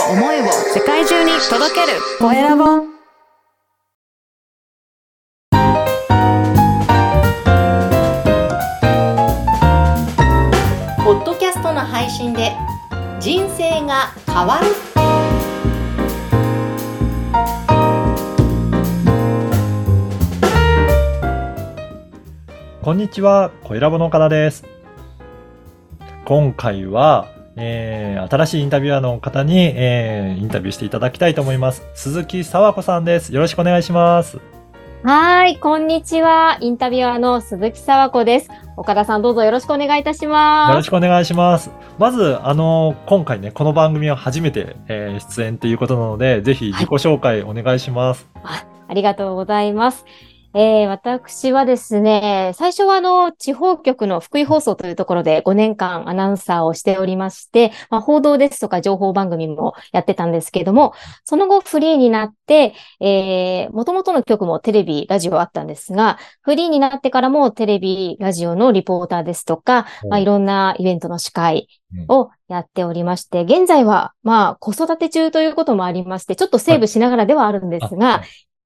を思いを世界中に届ける。コエラボ。ポッドキャストの配信で人生が変わる。こんにちは、コエラボの岡田です。今回は、えー新しいインタビュアーの方に、えーインタビューしていただきたいと思います。鈴木沢子さんです。よろしくお願いします。はい、こんにちは。インタビュアーの鈴木沢子です。岡田さんどうぞよろしくお願いいたしよます。ろしくお願いします。まず、あの今回ね、この番組は初めて、えー出演ということなので、ぜひ自己紹介お願いします。ありがとうございます。えー私はですね、最初はあの、地方局の福井放送というところで5年間アナウンサーをしておりまして、まあ、報道ですとか情報番組もやってたんですけれども、その後フリーになって、えー、元々の局もテレビ、ラジオあったんですが、フリーになってからもテレビ、ラジオのリポーターですとか、まあ、いろんなイベントの司会をやっておりまして、現在は、まあ、子育て中ということもありまして、ちょっとセーブしながらではあるんですが、あ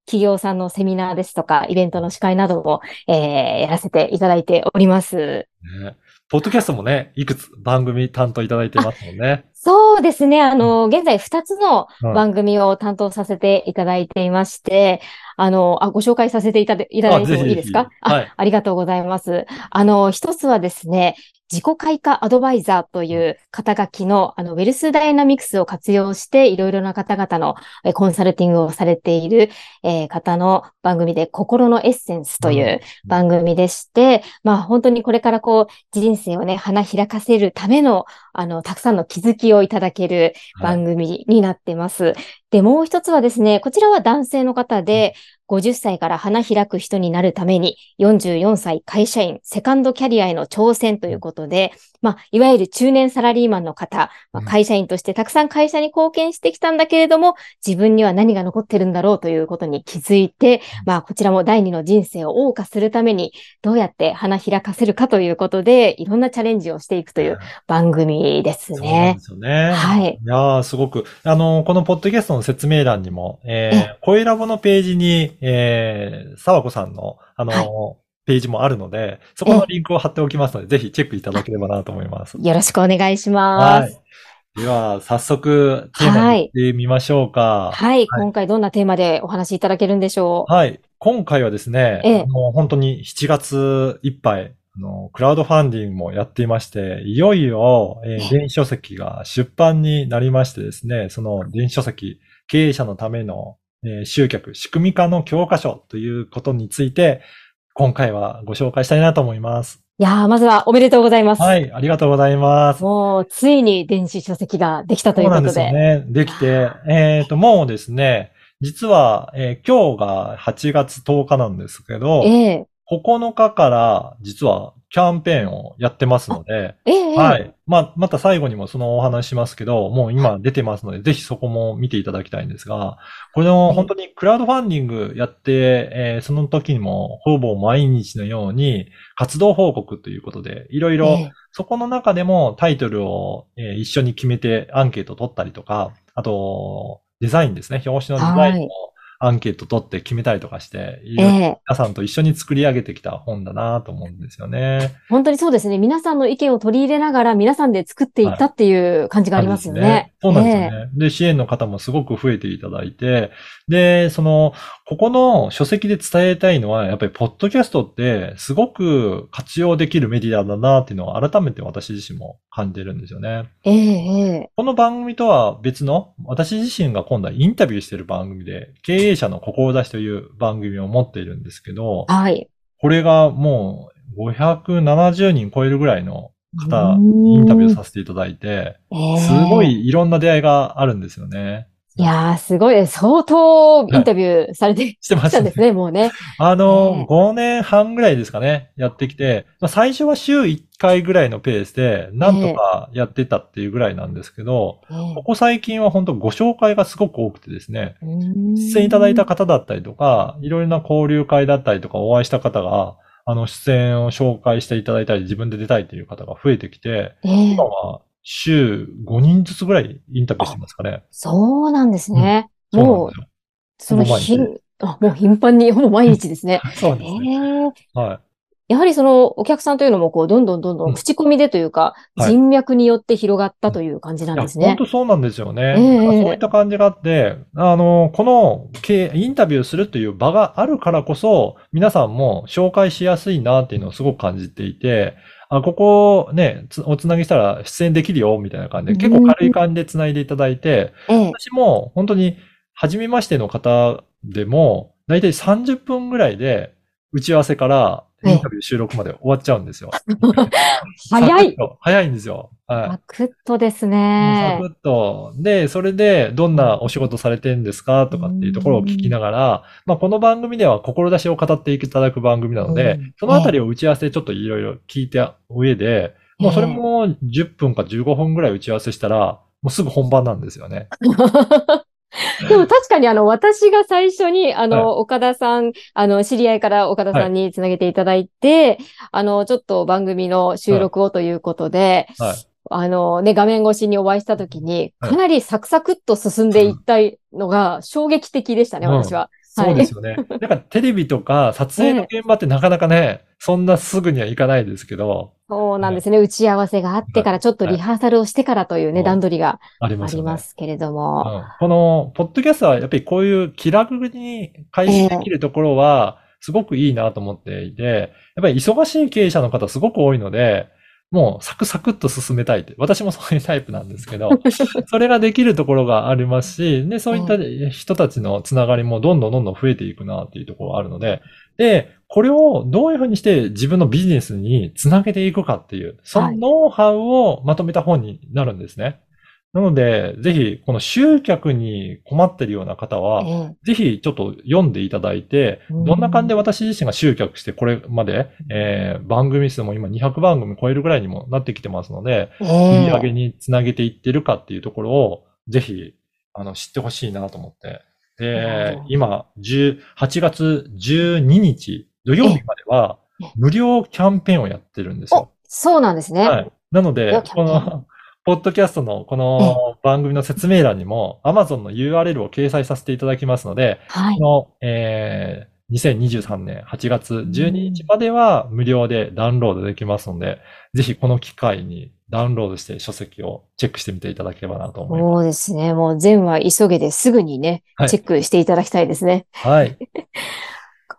企業さんのセミナーですとか、イベントの司会なども、えーやらせていただいております。ねポッドキャストもね、いくつ番組担当いただいてますもんね。そうですね。あの、現在2つのうん番組を担当させていただいていまして、あの、あ、ご紹介させていただいただいてもいいですか？はいあありがとうございます。あの、一つはですね、自己開花アドバイザーという肩書きの、あの、ウェルスダイナミクスを活用して、いろいろな方々のコンサルティングをされている、えー方の番組で、心のエッセンスという番組でして、まあ本当にこれからこう、人生をね、花開かせるための、あの、たくさんの気づきをいただける番組になってます。で、もう一つはですね、こちらは男性の方で、50歳から花開く人になるために、44歳会社員、セカンドキャリアへの挑戦ということで、まあ、いわゆる中年サラリーマンの方、まあ、うん会社員としてたくさん会社に貢献してきたんだけれども、自分には何が残ってるんだろうということに気づいて、まあ、こちらも第二の人生を謳歌するために、どうやって花開かせるかということで、いろんなチャレンジをしていくという番組ですそうなんねで。すよね。はい。いやー、すごく。あの、このポッドキャストの説明欄にも、ええー、声ラボのページに、えー、沢子さんの、あの、はいページもあるので、そこのリンクを貼っておきますので、ぜひチェックいただければなと思います。よろしくお願いします。はい。では、早速、テーマに行ってみましょうか。はい、今回どんなテーマでお話しいただけるんでしょう？はい。今回はですね、ええあの本当に7月いっぱい、あの、クラウドファンディングもやっていまして、いよいよ、えーえ電子書籍が出版になりましてですね、その電子書籍、経営者のための、えー集客、仕組み化の教科書ということについて、今回はご紹介したいなと思います。いやー、まずはおめでとうございます。はい、ありがとうござます。もう、ついに電子書籍ができたといそううなんことで。ですよね。できて、えっ、と、もうですね、実は、えー今日が8月10日なんですけど、ええ9日から実はキャンペーンをやってますので、ええはい。まあ、また最後にもそのお話ししますけど、もう今出てますので、ぜひそこも見ていただきたいんですが、この本当にクラウドファンディングやって、えーその時にもほぼ毎日のように活動報告ということで、いろいろええ。そこの中でもタイトルを、えー一緒に決めてアンケート取ったりとか、あと、デザインですね。表紙のデザインはい。もアンケート取って決めたりとかして、いえろいろえ皆さんと一緒に作り上げてきた本だなと思うんですよね。本当にそうですね。皆さんの意見を取り入れながら皆さんで作っていったっていう感じがありますよね。そうなんですよえね。で、支援の方もすごく増えていただいて、で、その、ここの書籍で伝えたいのは、やっぱり、ポッドキャストって、すごく活用できるメディアだなっていうのを改めて私自身も感じるんですよね。ええええこの番組とは別の、私自身が今度はインタビューしている番組で、経営者の志という番組を持っているんですけど、はい。これがもう570人超えるぐらいの方インタビューさせていただいて、ええすごいいろんな出会いがあるんですよね。いやー、すごい。相当インタビューされてしてましたんですね、もうね。あの、ね5年半ぐらいですかね、やってきて、まあ、最初は週1回ぐらいのペースで、なんとかやってたっていうぐらいなんですけど、えここ最近は本当ご紹介がすごく多くてですね、出演いただいた方だったりとか、いろいろな交流会だったりとかお会いした方が、あの、出演を紹介していただいたり、自分で出たいという方が増えてきて、ええ今は週5人ずつぐらいインタビューしてますかね。そうなんですね。そうなんもう。その日もう頻繁に、ほぼ毎日ですね。そうですね。えはい。やはりそのお客さんというのも、こう、どんどんどんどうん。ん口コミでというか、はい。人脈によって広がったという感じなんですね。本当そうなんですよね。ええ。そういった感じがあって、あの、このけインタビューするという場があるからこそ、皆さんも紹介しやすいなっていうのをすごく感じていて、あ、ここね、つおつなぎしたら出演できるよ、みたいな感じで、結構軽い感じでつないでいただいて、ええ。私も本当に初めましての方でも、だいたい30分ぐらいで打ち合わせからインタビュー収録まで終わっちゃうんですよ。早い早いんですよ。はい。サクッとですサねク。ッと。で、それで、どんなお仕事されてるんですか？とかっていうところを聞きながら、まあ、この番組では志を語っていただく番組なのでうん、そのあたりを打ち合わせでちょっといろいろ聞いた上で、もうそれも10分か15分ぐらい打ち合わせしたら、もうすぐ本番なんですよね。でも確かにあの、私が最初に、あの、岡田さん、あの、知り合いから岡田さんにつなげていただいて、あの、ちょっと番組の収録をということで、はい。あのね、画面越しにお会いしたときに、はい。かなりサクサクっと進んでいったのが衝撃的でしたね、うん。私は。そうですよね。なんかテレビとか撮影の現場ってなかなかね、そんなすぐにはいかないですけど、そうなんですね。打ち合わせがあってから、ちょっとリハーサルをしてからというね、はい段取りがありますよね。ありますけれども。うんこの、ポッドキャストはやっぱりこういう気楽に開始できるところは、すごくいいなと思っていて、やっぱり忙しい経営者の方すごく多いので、もうサクサクっと進めたいって。私もそういうタイプなんですけど、それができるところがありますし、で、そういった人たちのつながりもどんどんどんどん増えていくなっていうところがあるので、で、これをどういうふうにして自分のビジネスにつなげていくかっていう、そのノウハウをまとめた本になるんですね。なので、ぜひ、この集客に困ってるような方は、えぜひちょっと読んでいただいて、うんどんな感じで私自身が集客してこれまで、えー番組数も今200番組超えるぐらいにもなってきてますので、え売ええり上げにつなげていってるかっていうところを、ぜひ、あの、知ってほしいなと思って。でうん、今、10 8月12日土曜日まではええ、無料キャンペーンをやってるんですおよ。、そうなんですね。はい。なので、この、ポッドキャストのこの番組の説明欄にも Amazon の URL を掲載させていただきますので、はいこ。の、えー2023年8月12日までは無料でダウンロードできますので、ぜひこの機会にダウンロードして書籍をチェックしてみていただければなと思いまそうですね。もう全話急げですぐにね、はいチェックしていただきたいですね。す。はい。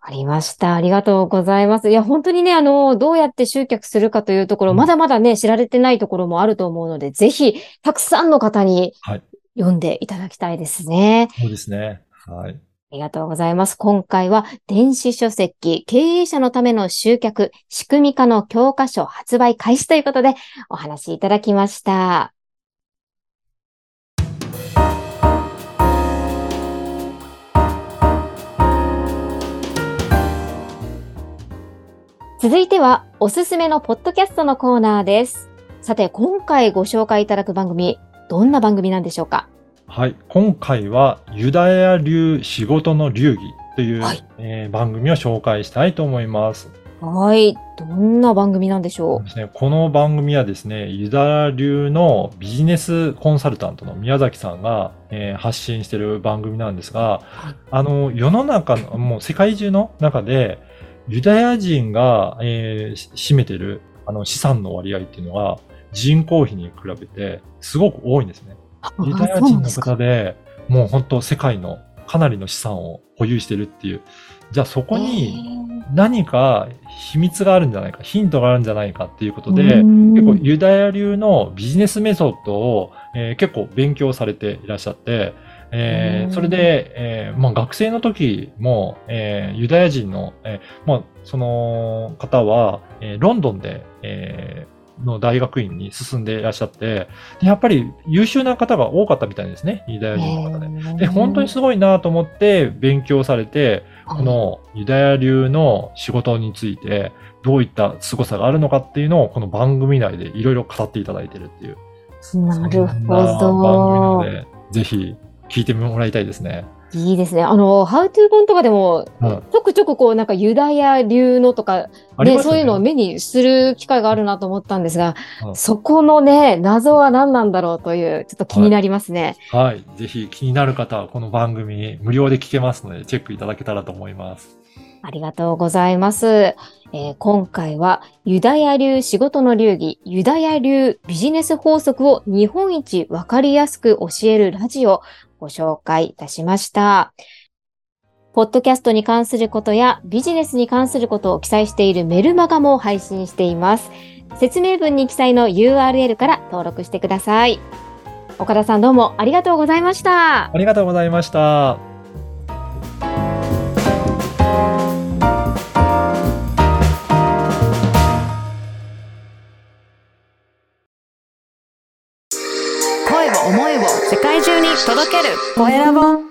わかりました。ありがとうございます。いや、本当にね、あの、どうやって集客するかというところ、うんまだまだね、知られてないところもあると思うので、ぜひ、たくさんの方にはい読んでいただきたいですね。そうですね。はい。ありがとうございます。今回は電子書籍、経営者のための集客、仕組み化の教科書発売開始ということでお話しいただきました。続いてはおすすめのポッドキャストのコーナーです。さて、今回ご紹介いただく番組、どんな番組なんでしょうか？はい。今回はユダヤ流仕事の流儀という、はいえー番組を紹介したいと思います。はい。どんな番組なんでしょですね、この番組はですね、ユダヤ流のビジネスコンサルタントの宮崎さんが、えー発信している番組なんですが、はいあの、世の中の、もう世界中の中で、ユダヤ人が、えーし占めてるあの資産の割合っていうのが人口比に比べてすごく多いんですね。うユダヤ人の方で、もう本当世界のかなりの資産を保有してるっていう。じゃあそこに何か秘密があるんじゃないか、ヒントがあるんじゃないかっていうことで、結構ユダヤ流のビジネスメソッドを、えー結構勉強されていらっしゃって、えーうんそれで、えーまあ、学生の時も、えーユダヤ人の、えーまあ、その方は、えーロンドンで、えーの大学院に進んでいらっしゃって、でやっぱり優秀な方が多かったみたいですね、ユダヤ人の方で。で、本当にすごいなと思って勉強されて、このユダヤ流の仕事についてどういった凄さがあるのかっていうのをこの番組内でいろいろ語っていただいてるっていう。なるそんな番組なほど。ので、ぜひ聞いてもらいたいですね。いいですね。あの、ハウトゥー本とかでも、うんちょくちょくこう、なんかユダヤ流のとか、ね、ありますよそういうのを目にする機会があるなと思ったんですが、うんそこのね、謎は何なんだろうという、ちょっと気になりますね。はい。ぜひ気になる方はこの番組無料で聞けますので、チェックいただけたらと思います。ありがとうございます。えー今回はユダヤ流仕事の流儀、ユダヤ流ビジネス法則を日本一わかりやすく教えるラジオをご紹介いたしました。ポッドキャストに関することやビジネスに関することを記載しているメルマガも配信しています。説明文に記載の URL から登録してください。岡田さんどうもありがとうございました。ありがとうございました。届ける。コエラボ